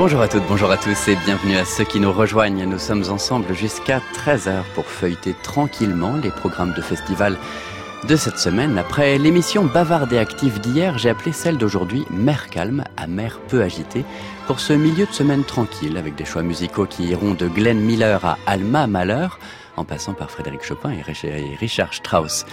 Bonjour à toutes, bonjour à tous et bienvenue à ceux qui nous rejoignent. Nous sommes ensemble jusqu'à 13h pour feuilleter tranquillement les programmes de festival de cette semaine. Après l'émission bavarde et active d'hier, j'ai appelé celle d'aujourd'hui Mer calme à mer peu agitée pour ce milieu de semaine tranquille avec des choix musicaux qui iront de Glenn Miller à Alma Mahler en passant par Frédéric Chopin et Richard Strauss.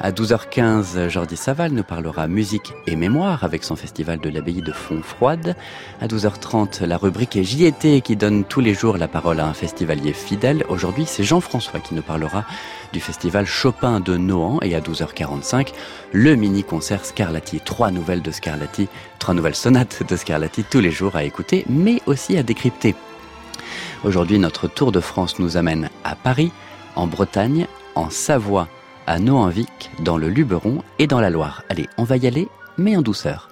À 12h15, Jordi Saval nous parlera musique et mémoire avec son festival de l'abbaye de Fontfroide. À 12h30, la rubrique est JT qui donne tous les jours la parole à un festivalier fidèle. Aujourd'hui, c'est Jean-François qui nous parlera du festival Chopin de Nohant et à 12h45, le mini-concert Scarlatti. Trois nouvelles de Scarlatti, trois nouvelles sonates de Scarlatti tous les jours à écouter, mais aussi à décrypter. Aujourd'hui, notre tour de France nous amène à Paris, en Bretagne, en Savoie, à Nohanvic, dans le Luberon et dans la Loire. Allez, on va y aller, mais en douceur.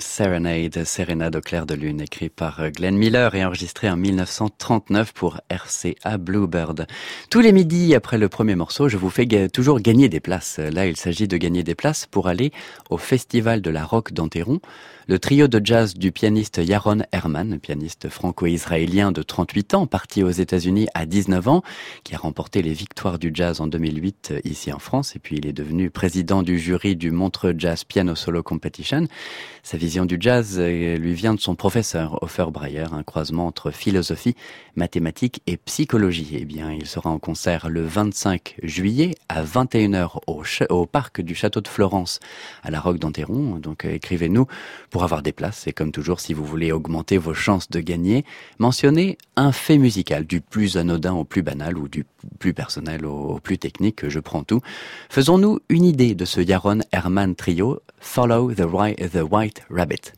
Serenade, Sérénade au clair de lune, écrit par Glenn Miller et enregistré en 1939 pour RCA Bluebird. Tous les midis, après le premier morceau, je vous fais toujours gagner des places. Là, il s'agit de gagner des places pour aller au Festival de la Rock d'Anteron. Le trio de jazz du pianiste Yaron Herman, pianiste franco-israélien de 38 ans, parti aux États-Unis à 19 ans, qui a remporté les victoires du jazz en 2008 ici en France, et puis il est devenu président du jury du Montreux Jazz Piano Solo Competition. Sa vision du jazz euh, lui vient de son professeur, Hofer Breyer, un croisement entre philosophie, mathématiques et psychologie. Eh bien, il sera en concert le 25 juillet à 21h au, au parc du château de Florence à la Roque d'Anteron. Donc, euh, écrivez-nous pour avoir des places. Et comme toujours, si vous voulez augmenter vos chances de gagner, mentionnez un fait musical, du plus anodin au plus banal ou du plus personnel au plus technique. Je prends tout. Faisons-nous une idée de ce Yaron Herman trio, Follow the, the White Rabbit.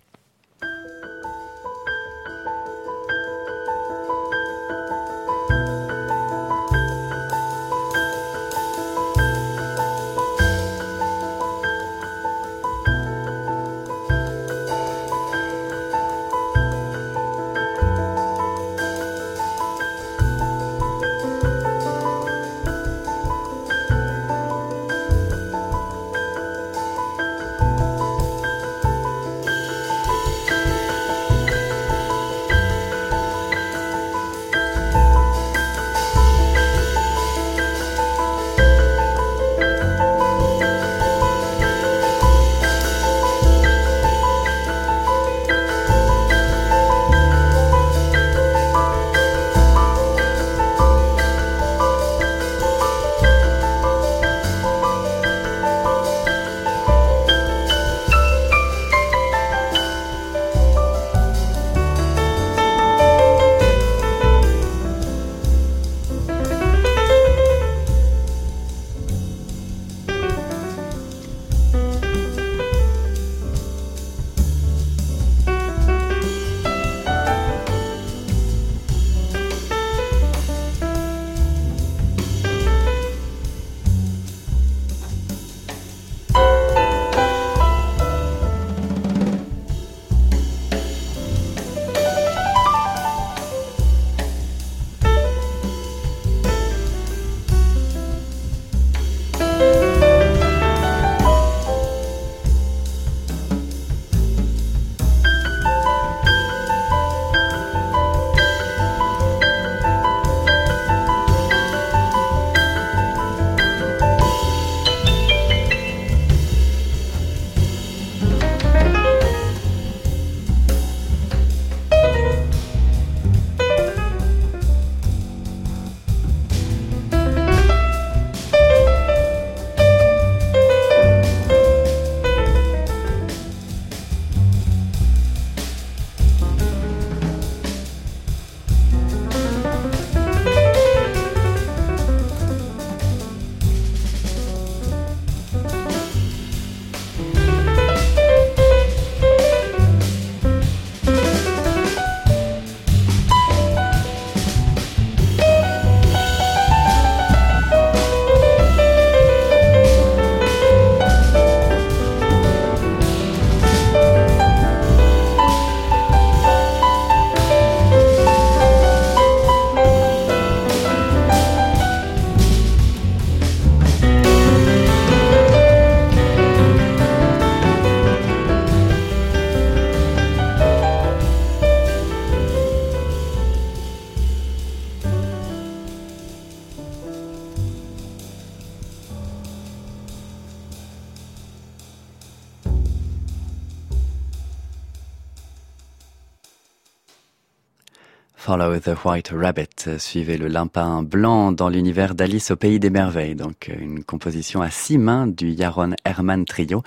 Follow the White Rabbit, suivez le limpin blanc dans l'univers d'Alice au pays des merveilles. Donc une composition à six mains du Yaron Herman Trio.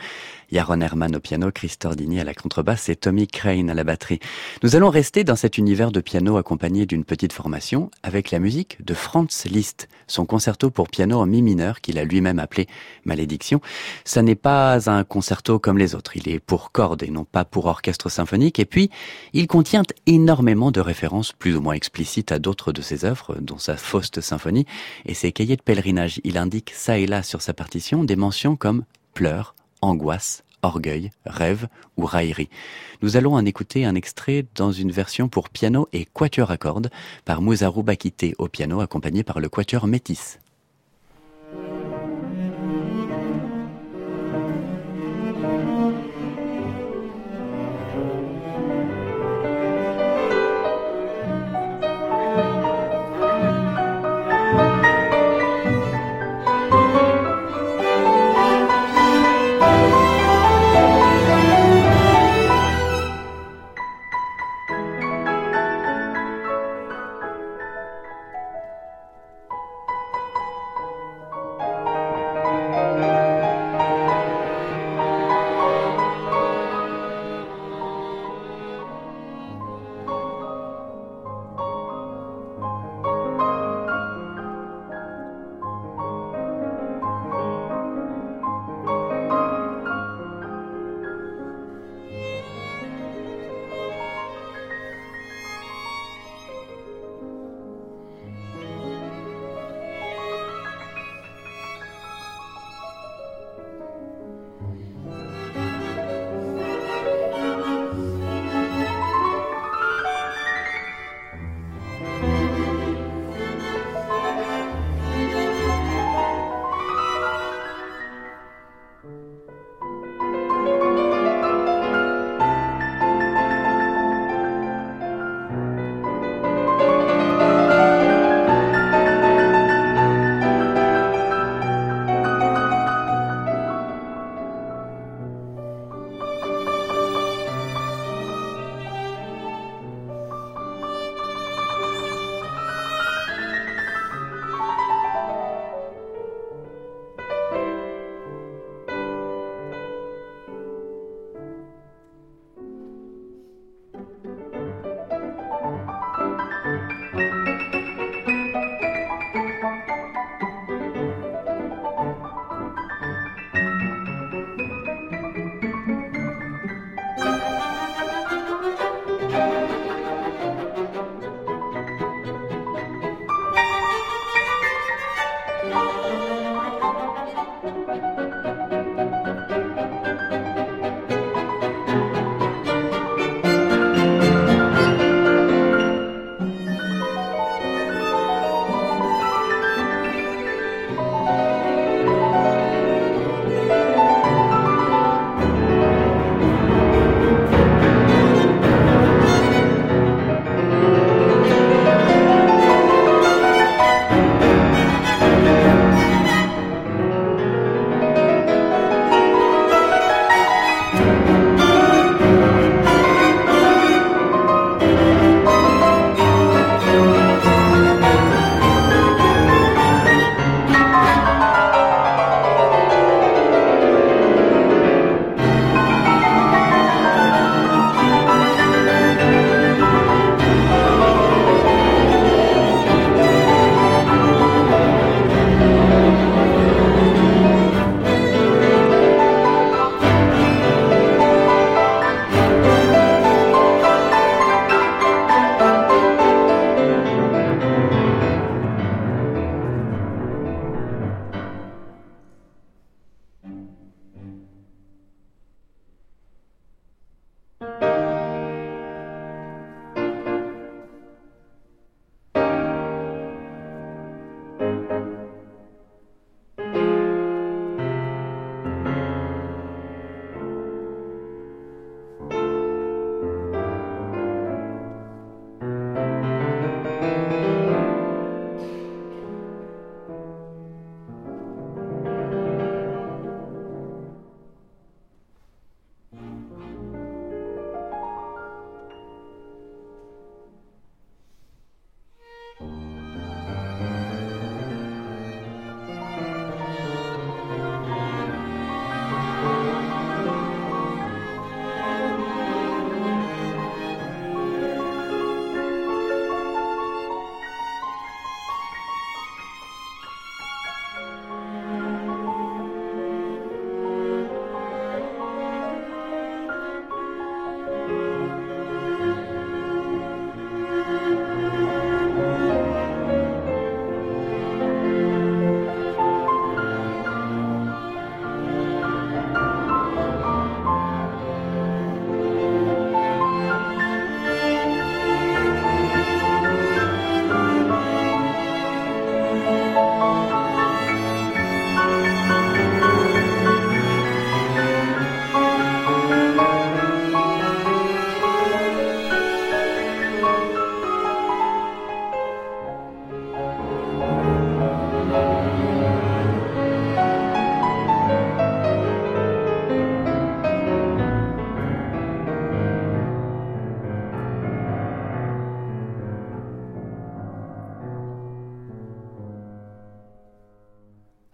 Yaron Herman au piano, Chris Tordini à la contrebasse et Tommy Crane à la batterie. Nous allons rester dans cet univers de piano accompagné d'une petite formation avec la musique de Franz Liszt, son concerto pour piano en mi mineur qu'il a lui-même appelé Malédiction. Ça n'est pas un concerto comme les autres, il est pour cordes et non pas pour orchestre symphonique et puis il contient énormément de références plus ou moins explicites à d'autres de ses œuvres, dont sa Faust symphonie et ses cahiers de pèlerinage. Il indique ça et là sur sa partition des mentions comme pleurs, angoisse, orgueil, rêve ou raillerie. Nous allons en écouter un extrait dans une version pour piano et quatuor à cordes par Mouzaru Bakite au piano accompagné par le quatuor Métis.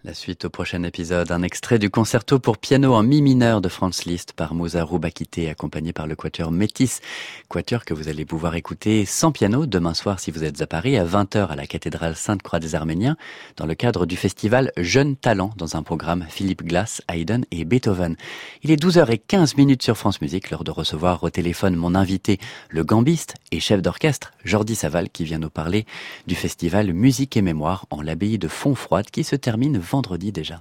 La suite au prochain épisode, un extrait du concerto pour piano en mi mineur de Franz Liszt par Moussa Roubakité, accompagné par le quatuor Métis, quatuor que vous allez pouvoir écouter sans piano demain soir si vous êtes à Paris à 20h à la cathédrale Sainte-Croix des Arméniens dans le cadre du festival Jeunes Talents dans un programme Philippe Glass, Haydn et Beethoven. Il est 12h15 minutes sur France Musique lors de recevoir au téléphone mon invité, le gambiste et chef d'orchestre Jordi Saval qui vient nous parler du festival Musique et Mémoire en l'abbaye de Fontfroide qui se termine vendredi déjà.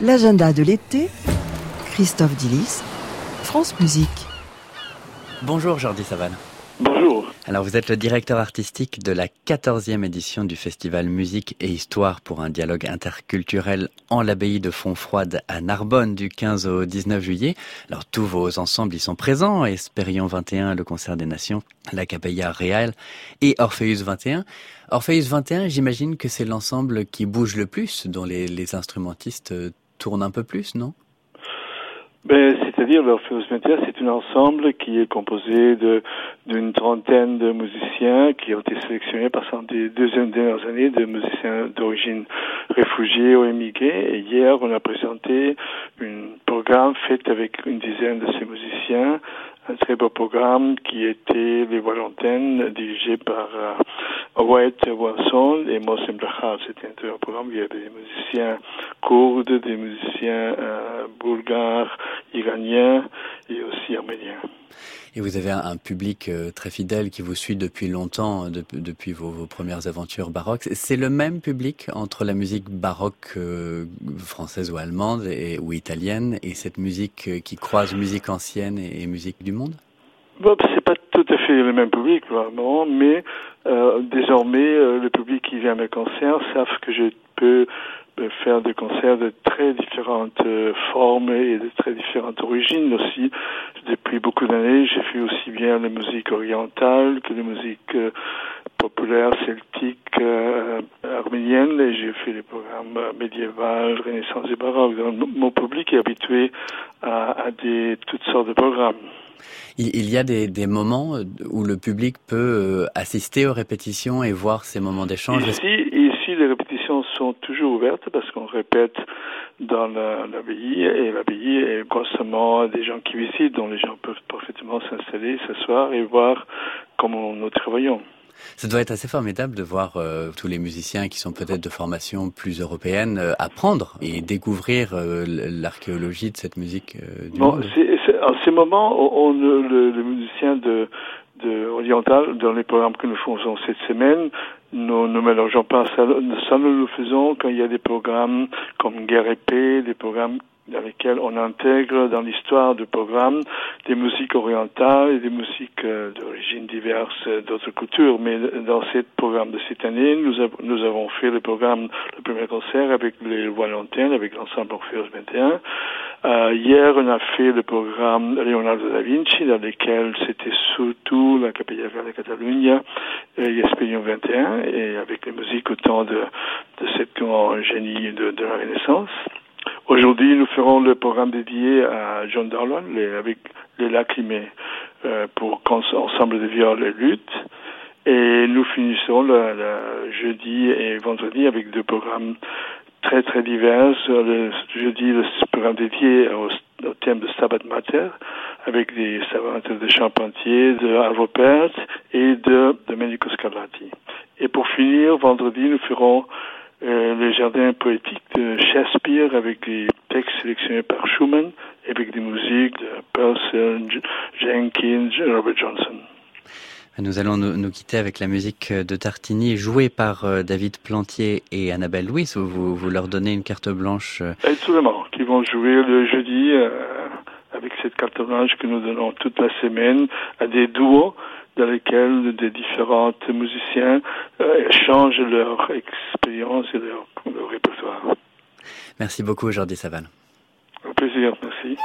L'agenda de l'été, Christophe Dillis, France Musique. Bonjour Jordi Saval. Bonjour. Alors vous êtes le directeur artistique de la 14e édition du festival Musique et Histoire pour un dialogue interculturel en l'abbaye de Fontfroide à Narbonne du 15 au 19 juillet. Alors tous vos ensembles y sont présents, Espérion 21, le concert des nations, la Capella Real et Orpheus 21. Orpheus 21, j'imagine que c'est l'ensemble qui bouge le plus, dont les, instrumentistes tournent un peu plus, non? Ben, C'est-à-dire l'Orpheus 21, c'est un ensemble qui est composé d'une trentaine de musiciens qui ont été sélectionnés passant des deuxièmes dernières années de musiciens d'origine réfugiés ou émigrés. Et hier, on a présenté un programme fait avec une dizaine de ces musiciens très beau programme qui était les Valentin dirigé par euh, White Wilson et Mossem Blachar. C'était un programme il y avait des musiciens kurdes, des musiciens euh, bulgares, iraniens et aussi arméniens. Et vous avez un, public euh, très fidèle qui vous suit depuis longtemps, depuis vos, premières aventures baroques. C'est le même public entre la musique baroque euh, française ou allemande et, ou italienne et cette musique euh, qui croise musique ancienne et, musique du monde? Bon, c'est pas tout à fait le même public, vraiment, mais euh, désormais, le public qui vient à mes concerts que je peux faire des concerts de très différentes euh, formes et de très différentes origines aussi. Depuis beaucoup d'années, j'ai fait aussi bien la musique orientale que la musique euh, populaire celtique euh, arménienne et j'ai fait des programmes médiévaux, Renaissance et baroque. mon public est habitué à, à des toutes sortes de programmes. Il y a des, des, moments où le public peut assister aux répétitions et voir ces moments d'échange? Ici, ici, les répétitions sont toujours ouvertes parce qu'on répète dans l'abbaye et l'abbaye est constamment des gens qui visitent, dont les gens peuvent parfaitement s'installer, s'asseoir et voir comment nous travaillons. Ça doit être assez formidable de voir euh, tous les musiciens qui sont peut-être de formation plus européenne euh, apprendre et découvrir euh, l'archéologie de cette musique du bon, monde. en ces moments, on, le, le musicien de, de oriental dans les programmes que nous faisons cette semaine nous ne mélangeons pas ça, ça nous le faisons quand il y a des programmes comme Guerre et Paix, des programmes dans lesquels on intègre dans l'histoire du programme des musiques orientales et des musiques euh, d'origine diverses euh, d'autres cultures. Mais dans ce programme de cette année, nous, nous avons fait le programme, le premier concert avec les Valentins, avec l'ensemble Orpheus 21. Euh, hier, on a fait le programme Leonardo da Vinci, dans lequel c'était surtout la Capella Real de Catalunya et Espérion 21, et avec les musiques autant de, de cette grand génie de, de la Renaissance. Aujourd'hui, nous ferons le programme dédié à John Darwin avec les lacrymés euh, pour ensemble de viols et lutte. Et nous finissons le, le, jeudi et vendredi avec deux programmes très très divers. Le jeudi, le programme dédié au, au thème de Stabat Mater avec des savantes de Charpentier, de Alvopert et de Domenico Scarlatti. Et pour finir, vendredi, nous ferons euh, le jardin poétique de Shakespeare avec des textes sélectionnés par Schumann, avec des musiques de Purcell, Jenkins, Robert Johnson. Nous allons nous, nous, quitter avec la musique de Tartini, jouée par euh, David Plantier et Annabelle Louis. Vous, vous leur donnez une carte blanche euh... Absolument, qui vont jouer le jeudi euh, avec cette carte blanche que nous donnons toute la semaine à des duos dans lesquels des différents musiciens euh, échangent leur expérience et leur, leur, répertoire. Merci beaucoup, Jordi Saval. Au plaisir, merci.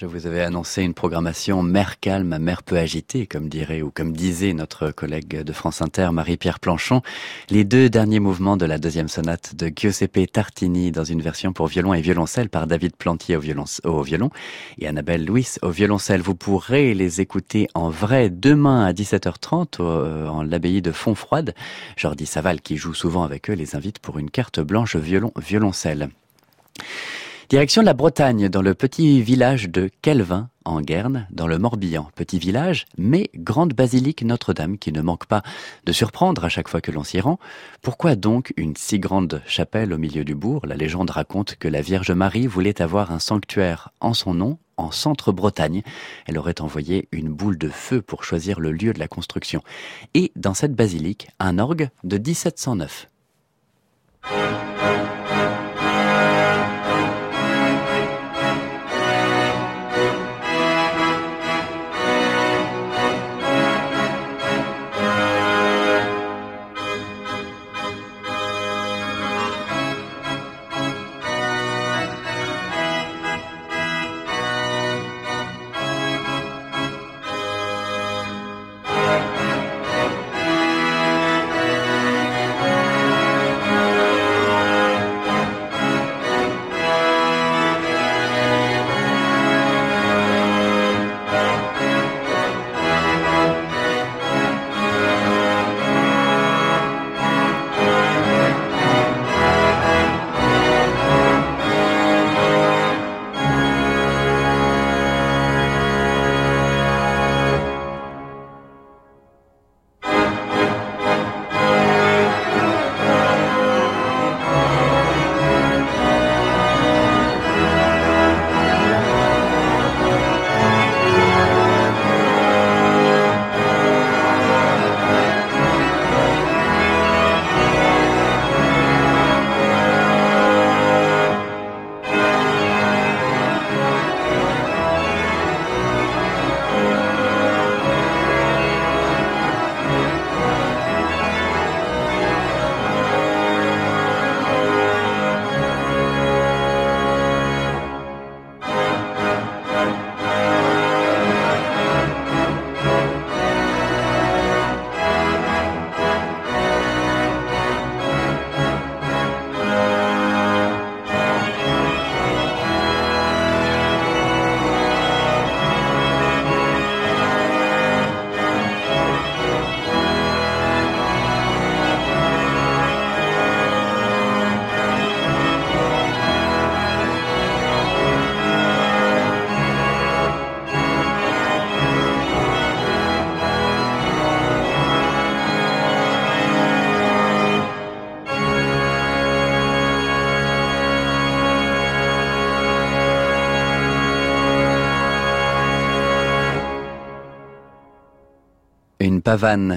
Je vous avais annoncé une programmation mère calme, mère peu agitée, comme dirait ou comme disait notre collègue de France Inter, Marie-Pierre Planchon. Les deux derniers mouvements de la deuxième sonate de Giuseppe Tartini dans une version pour violon et violoncelle par David Plantier au violon, et Annabelle Louis au violoncelle. Vous pourrez les écouter en vrai demain à 17h30 euh, en l'abbaye de Fontfroide. Jordi Saval, qui joue souvent avec eux, les invite pour une carte blanche violon Direction la Bretagne, dans le petit village de Kelvin, en Guerne, dans le Morbihan. Petit village, mais grande basilique Notre-Dame qui ne manque pas de surprendre à chaque fois que l'on s'y rend. Pourquoi donc une si grande chapelle au milieu du bourg? La légende raconte que la Vierge Marie voulait avoir un sanctuaire en son nom, en centre-Bretagne. Elle aurait envoyé une boule de feu pour choisir le lieu de la construction. Et dans cette basilique, un orgue de 1709.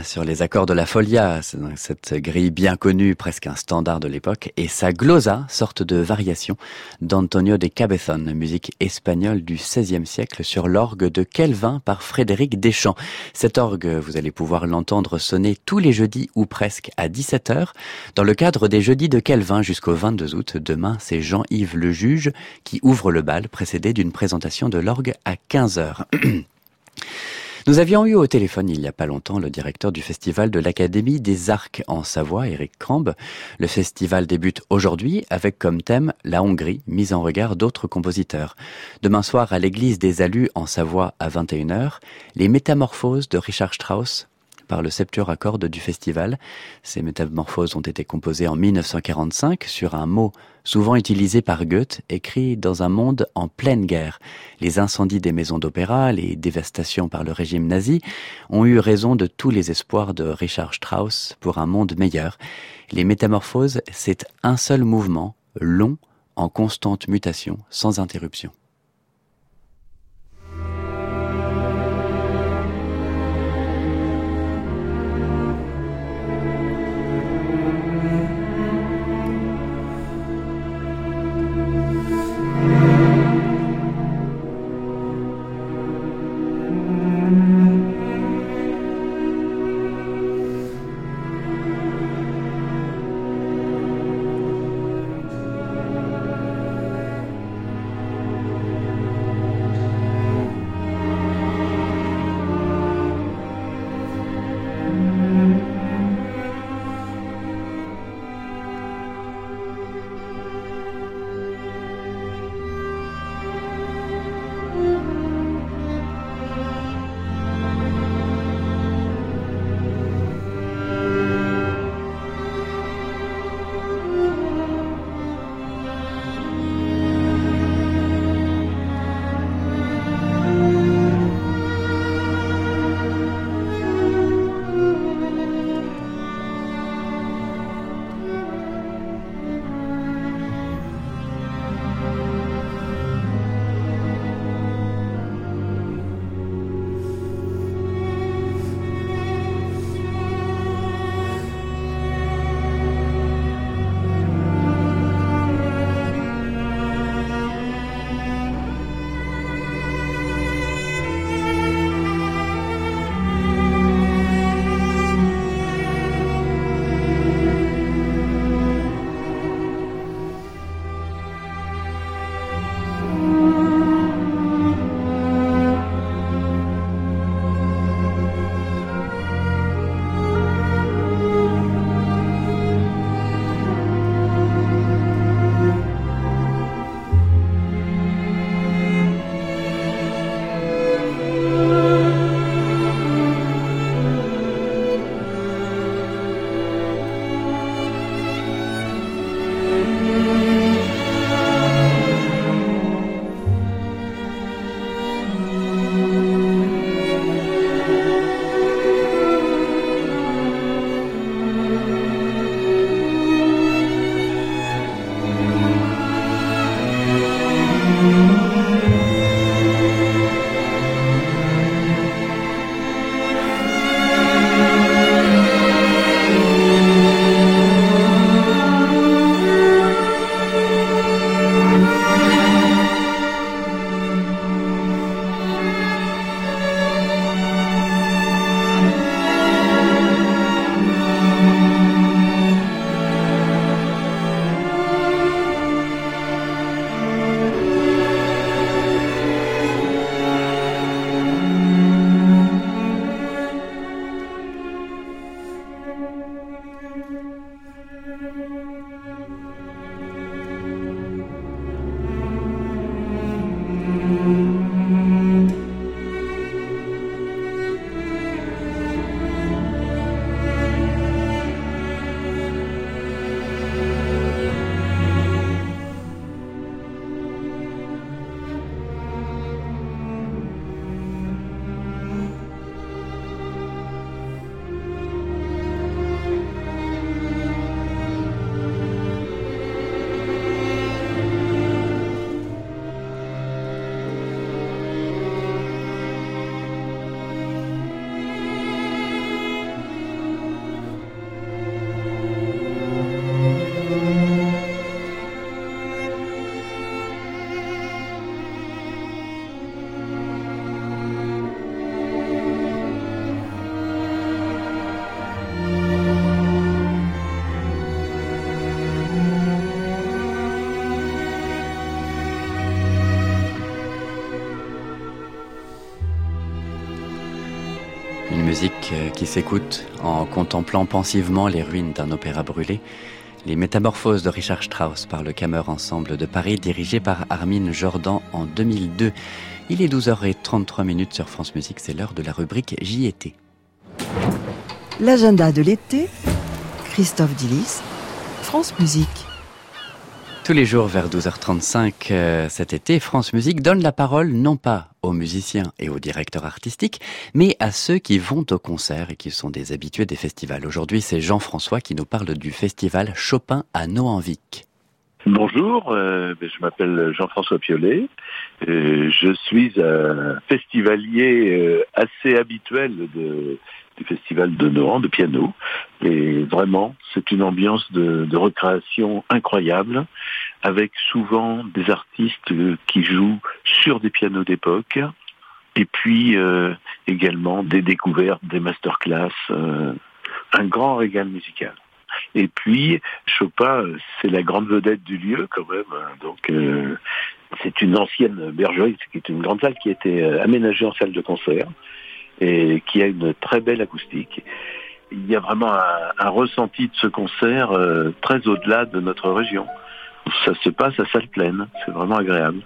Sur les accords de la folia, cette grille bien connue, presque un standard de l'époque, et sa glosa, sorte de variation d'Antonio de Cabezón, musique espagnole du XVIe siècle sur l'orgue de Kelvin par Frédéric Deschamps. Cet orgue, vous allez pouvoir l'entendre sonner tous les jeudis ou presque à 17h dans le cadre des jeudis de Kelvin jusqu'au 22 août. Demain, c'est Jean-Yves le juge qui ouvre le bal précédé d'une présentation de l'orgue à 15h. Nous avions eu au téléphone il n'y a pas longtemps le directeur du festival de l'Académie des Arcs en Savoie, Eric Crambe. Le festival débute aujourd'hui avec comme thème la Hongrie, mise en regard d'autres compositeurs. Demain soir à l'église des Alus en Savoie à 21h, les métamorphoses de Richard Strauss par le septuor à du festival. Ces métamorphoses ont été composées en 1945 sur un mot souvent utilisé par Goethe, écrit dans un monde en pleine guerre. Les incendies des maisons d'opéra, les dévastations par le régime nazi ont eu raison de tous les espoirs de Richard Strauss pour un monde meilleur. Les métamorphoses, c'est un seul mouvement, long, en constante mutation, sans interruption. Qui s'écoute en contemplant pensivement les ruines d'un opéra brûlé. Les Métamorphoses de Richard Strauss par le Kammer Ensemble de Paris, dirigé par Armin Jordan en 2002. Il est 12h33 minutes sur France Musique, c'est l'heure de la rubrique J'y étais. L'agenda de l'été, Christophe Dillis, France Musique. Tous les jours vers 12h35 euh, cet été, France Musique donne la parole non pas aux musiciens et aux directeurs artistiques, mais à ceux qui vont au concert et qui sont des habitués des festivals. Aujourd'hui, c'est Jean-François qui nous parle du festival Chopin à Noanvic. Bonjour, euh, ben, je m'appelle Jean-François Piolet. Euh, je suis un festivalier assez habituel de, festival de Nohant, de piano. Et vraiment, c'est une ambiance de, recréation incroyable, avec souvent des artistes qui jouent sur des pianos d'époque, et puis euh, également des découvertes, des masterclass, euh, un grand régal musical. Et puis Chopin, c'est la grande vedette du lieu quand même. Hein. Donc euh, c'est une ancienne bergerie, qui est une grande salle qui a été euh, aménagée en salle de concert et qui a une très belle acoustique. Il y a vraiment un, ressenti de ce concert euh, très au-delà de notre région. Ça se passe à salle pleine, c'est vraiment agréable.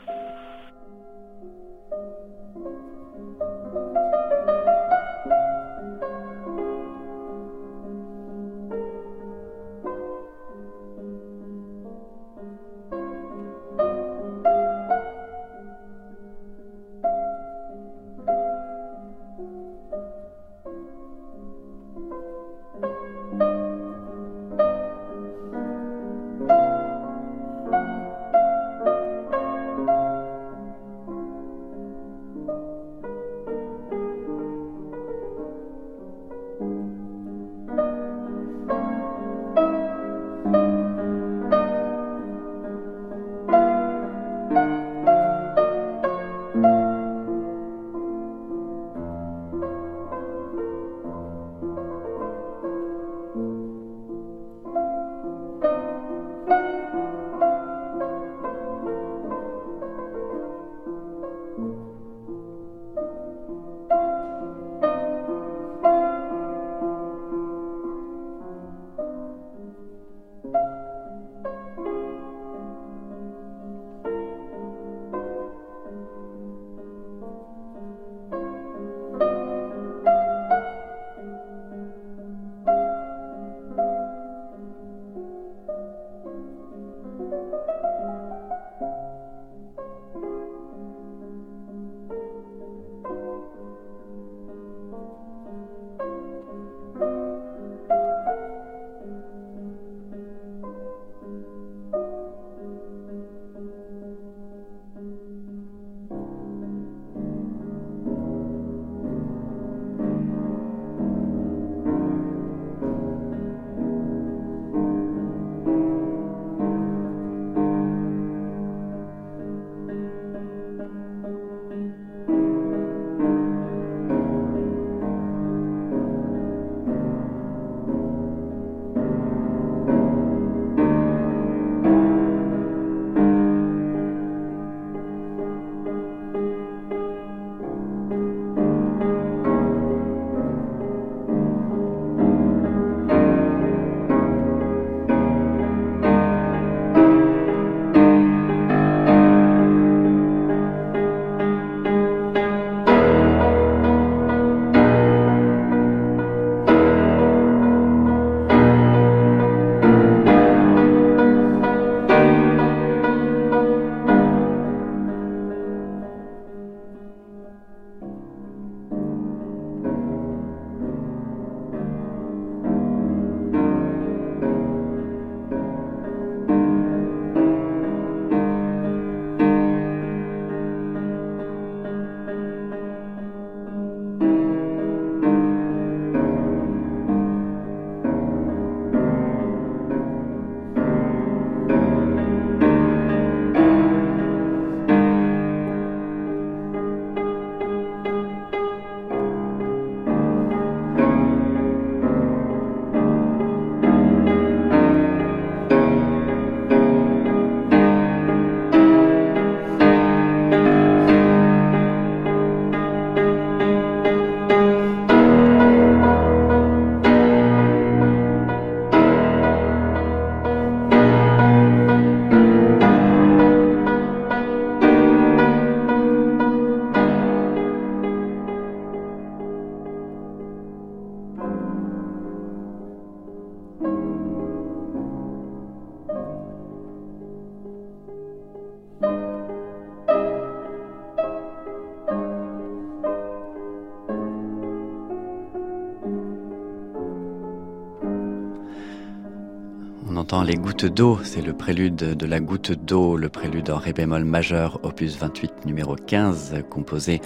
Les gouttes d'eau, c'est le prélude de la goutte d'eau, le prélude en ré bémol majeur, opus 28 numéro 15, composé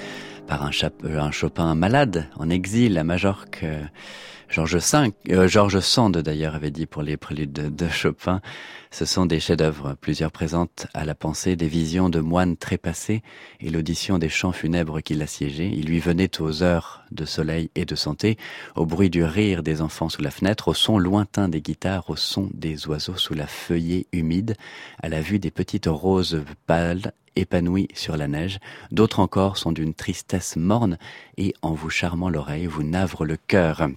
par un, un Chopin malade en exil à Majorque. Georges V, euh, Sand d'ailleurs avait dit pour les préludes de, Chopin, ce sont des chefs-d'œuvre, plusieurs présentent à la pensée des visions de moines trépassés et l'audition des chants funèbres qui l'assiégeaient. Il lui venait aux heures de soleil et de santé, au bruit du rire des enfants sous la fenêtre, au son lointain des guitares, au son des oiseaux sous la feuillée humide, à la vue des petites roses pâles épanouies sur la neige. D'autres encore sont d'une tristesse morne et, en vous charmant l'oreille, vous navrent le cœur.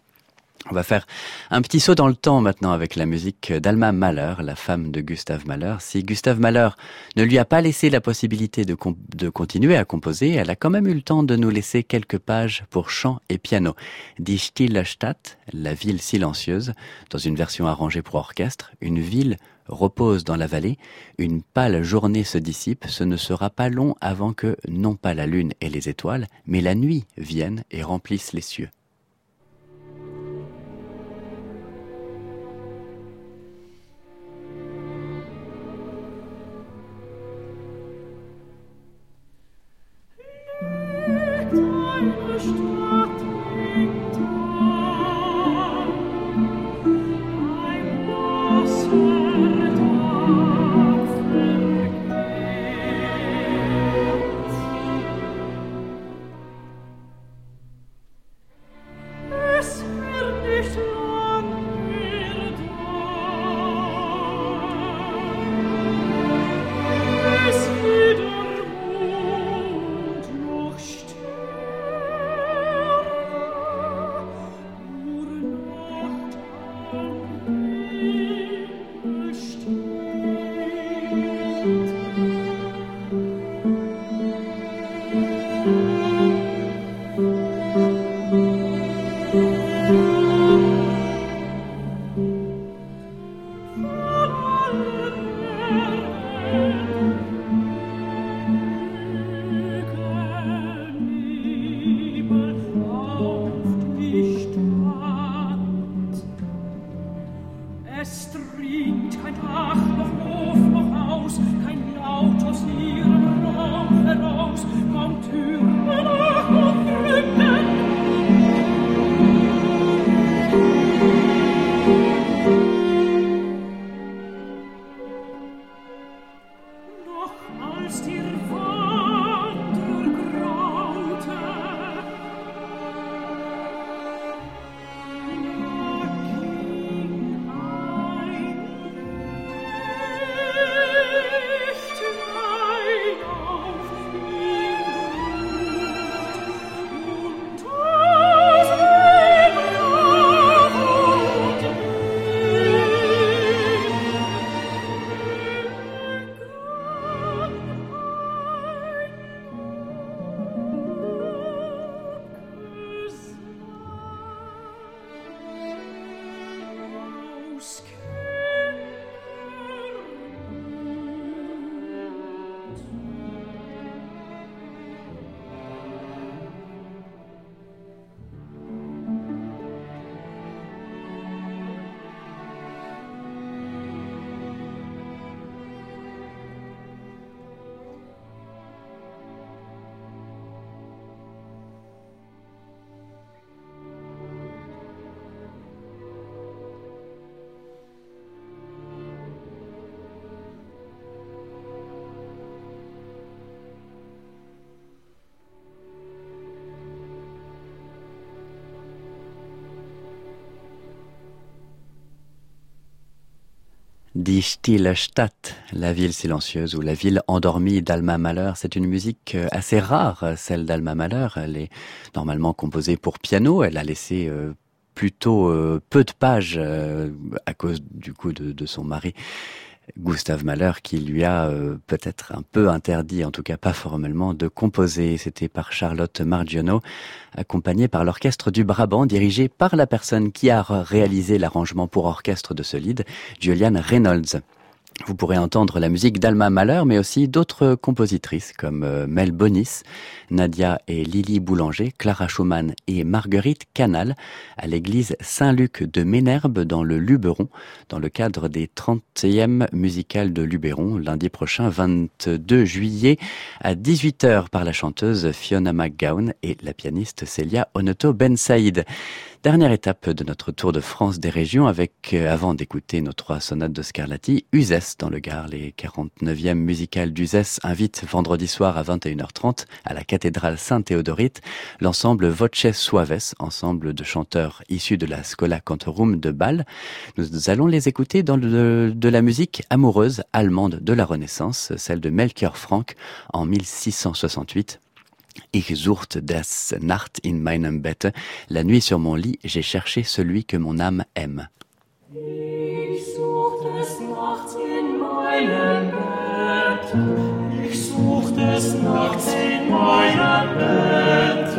On va faire un petit saut dans le temps maintenant avec la musique d'Alma Mahler, la femme de Gustave Mahler. Si Gustave Mahler ne lui a pas laissé la possibilité de, continuer à composer, elle a quand même eu le temps de nous laisser quelques pages pour chant et piano. Die Stadt, la ville silencieuse, dans une version arrangée pour orchestre, une ville repose dans la vallée, une pâle journée se dissipe, ce ne sera pas long avant que, non pas la lune et les étoiles, mais la nuit viennent et remplissent les cieux. Die Stille Stadt, la ville silencieuse ou la ville endormie d'Alma Mahler. C'est une musique euh, assez rare, celle d'Alma Mahler. Elle est normalement composée pour piano. Elle a laissé euh, plutôt euh, peu de pages à cause du coup de, de son mari Gustave Mahler qui lui a euh, peut-être un peu interdit, en tout cas pas formellement, de composer. C'était par Charlotte Margiono, accompagné par l'orchestre du Brabant, dirigé par la personne qui a réalisé l'arrangement pour orchestre de ce lead, Julian Reynolds. Vous pourrez entendre la musique d'Alma Mahler, mais aussi d'autres compositrices comme euh, Mel Bonis, Nadia et Lily Boulanger, Clara Schumann et Marguerite Canal à l'église Saint-Luc de Ménherbe dans le Luberon, dans le cadre des 30e musicales de Luberon, lundi prochain 22 juillet à 18h par la chanteuse Fiona McGowan et la pianiste Celia Onoto Ben Saïd. Dernière étape de notre tour de France des régions avec, euh, avant d'écouter nos trois sonates de Scarlatti, Uzès dans le Gard. Les 49e musicales d'Uzès invitent vendredi soir à 21h30 à la cathédrale Saint-Théodorite l'ensemble Voces Suaves, ensemble de chanteurs issus de la Scola Cantorum de Bâle. Nous allons les écouter dans le, de la musique amoureuse allemande de la Renaissance, celle de Melchior Frank en 1668 Ich suchte des Nacht in meinem Bett. La nuit sur mon lit, j'ai cherché celui que mon âme aime. Ich suchte des Nachts in meinem Bett. Ich suchte des Nachts in meinem Bett.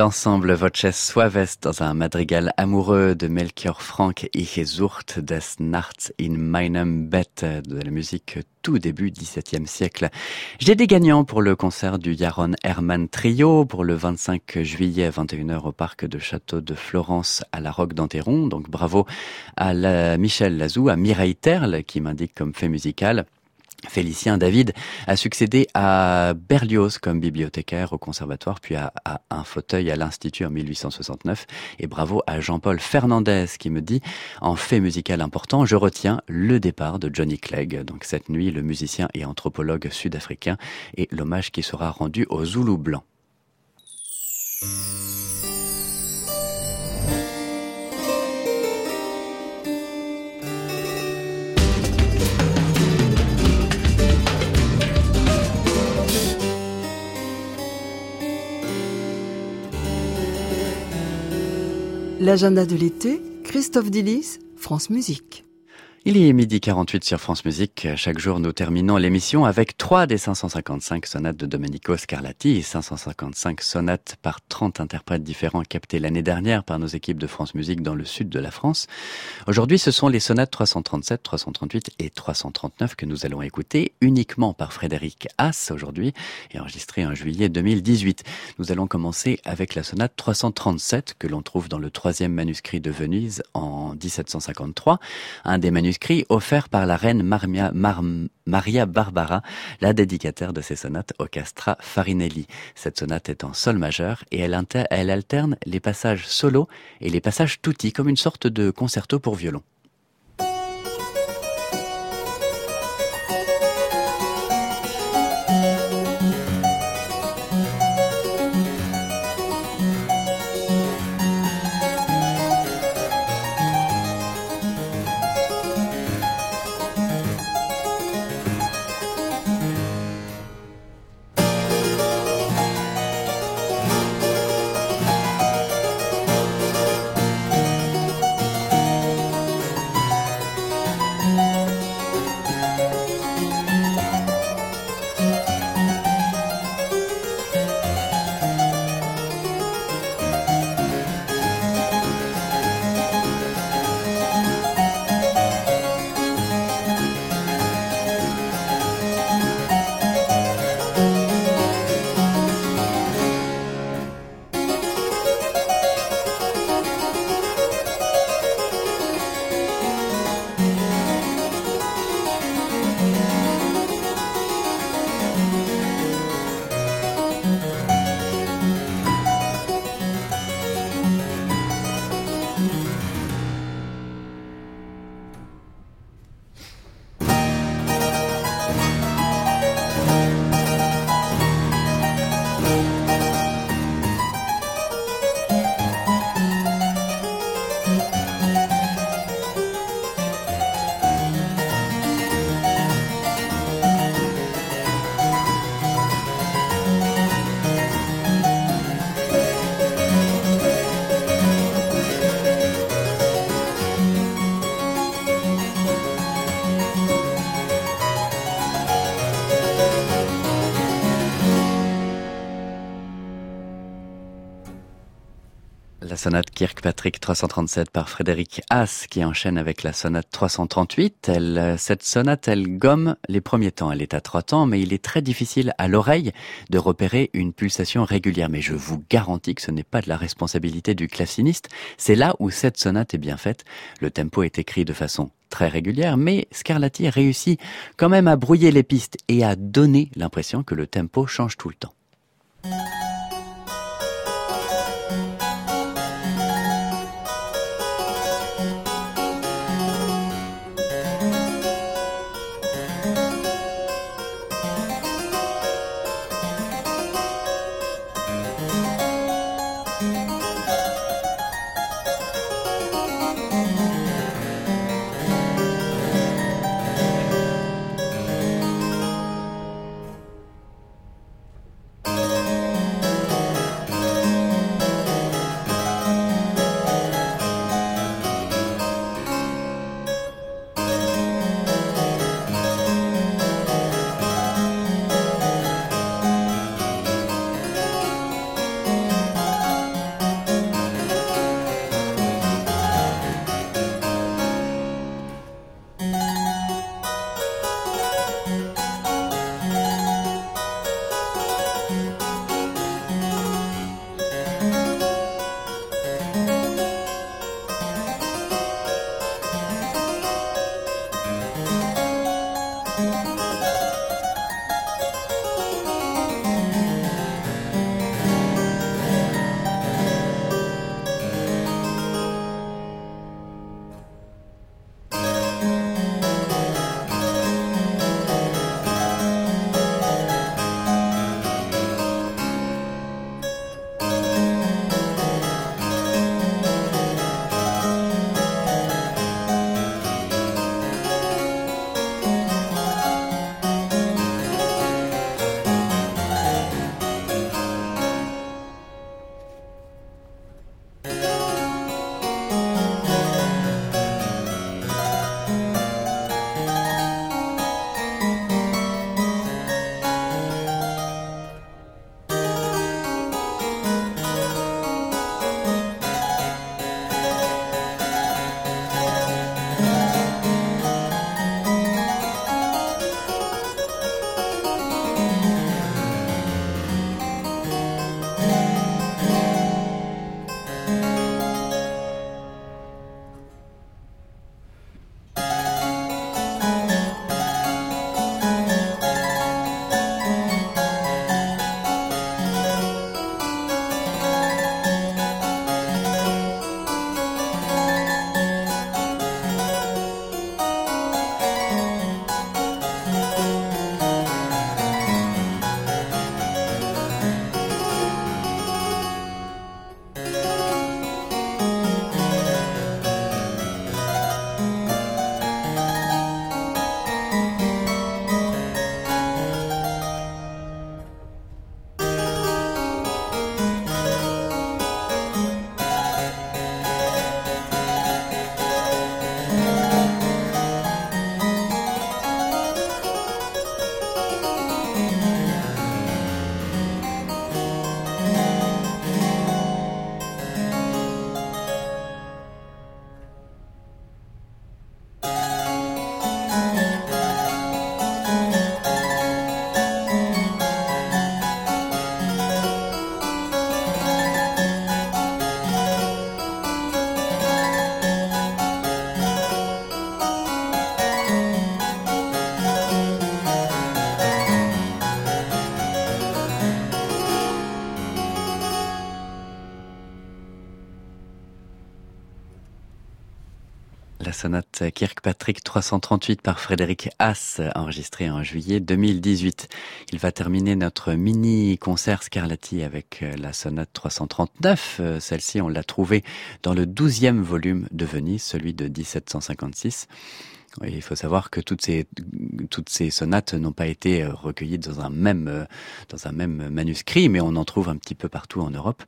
L'ensemble Voces Suaves dans un madrigal amoureux de Melchior Frank Ich des Nachts in meinem Bett de la musique tout début XVIIe siècle. J'ai des gagnants pour le concert du Yaron Herman Trio pour le 25 juillet à 21h au parc de Château de Florence à la Roque d'Anteron. Donc bravo à la Michel Lazou, à Mireille Terle qui m'indique comme fait musical. Félicien David a succédé à Berlioz comme bibliothécaire au conservatoire, puis à, un fauteuil à l'Institut en 1869. Et bravo à Jean-Paul Fernandez qui me dit, en fait musical important, je retiens le départ de Johnny Clegg. Donc cette nuit, le musicien et anthropologue sud-africain et l'hommage qui sera rendu aux Zoulous blancs. L'agenda de l'été, Christophe Dillis, France Musique. Il est midi 48 sur France Musique. Chaque jour, nous terminons l'émission avec trois des 555 sonates de Domenico Scarlatti et 555 sonates par 30 interprètes différents captés l'année dernière par nos équipes de France Musique dans le sud de la France. Aujourd'hui, ce sont les sonates 337, 338 et 339 que nous allons écouter uniquement par Frédéric Haas aujourd'hui et enregistrées en juillet 2018. Nous allons commencer avec la sonate 337 que l'on trouve dans le troisième manuscrit de Venise en 1753, un des manuscrits manuscrit offert par la reine Maria Barbara, la dédicataire de ces sonates au Castra Farinelli. Cette sonate est en sol majeur et elle, elle alterne les passages solo et les passages tutti comme une sorte de concerto pour violon. Sonate Kirkpatrick 337 par Frédéric Haas qui enchaîne avec la sonate 338. Elle, cette sonate, elle gomme les premiers temps. Elle est à trois temps, mais il est très difficile à l'oreille de repérer une pulsation régulière. Mais je vous garantis que ce n'est pas de la responsabilité du claveciniste. C'est là où cette sonate est bien faite. Le tempo est écrit de façon très régulière, mais Scarlatti réussit quand même à brouiller les pistes et à donner l'impression que le tempo change tout le temps. Kirkpatrick 338 par Frédéric Haas, enregistrée en juillet 2018. Il va terminer notre mini-concert Scarlatti avec euh, la sonate 339. Euh, celle-ci, on l'a trouvée dans le douzième volume de Venise, celui de 1756 il faut savoir que toutes ces toutes ces sonates n'ont pas été euh, recueillies dans un même euh, dans un même manuscrit, mais on en trouve un petit peu partout en Europe.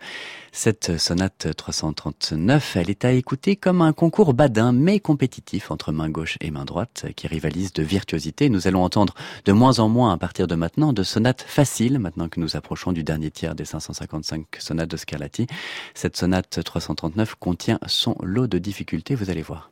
Cette sonate 339, elle est à écouter comme un concours badin mais compétitif entre main gauche et main droite qui rivalisent de virtuosité. Nous allons entendre de moins en moins à partir de maintenant de sonates faciles maintenant que nous approchons du dernier tiers des 555 sonates de Scarlatti. Cette sonate 339 contient son lot de difficultés, vous allez voir.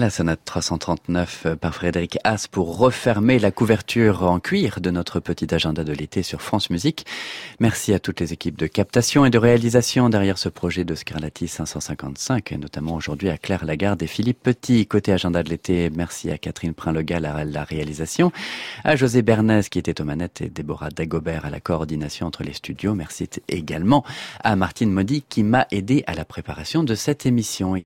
La sonate 339 euh, par Frédéric Haas pour refermer la couverture en cuir de notre petit agenda de l'été sur France Musique. Merci à toutes les équipes de captation et de réalisation derrière ce projet de Scarlatti 555, et notamment aujourd'hui à Claire Lagarde et Philippe Petit. Côté agenda de l'été, merci à Catherine Prinlegal à la réalisation, à José Bernès qui était aux manettes et Déborah Dagobert à la coordination entre les studios. Merci également à Martine Modi qui m'a aidé à la préparation de cette émission.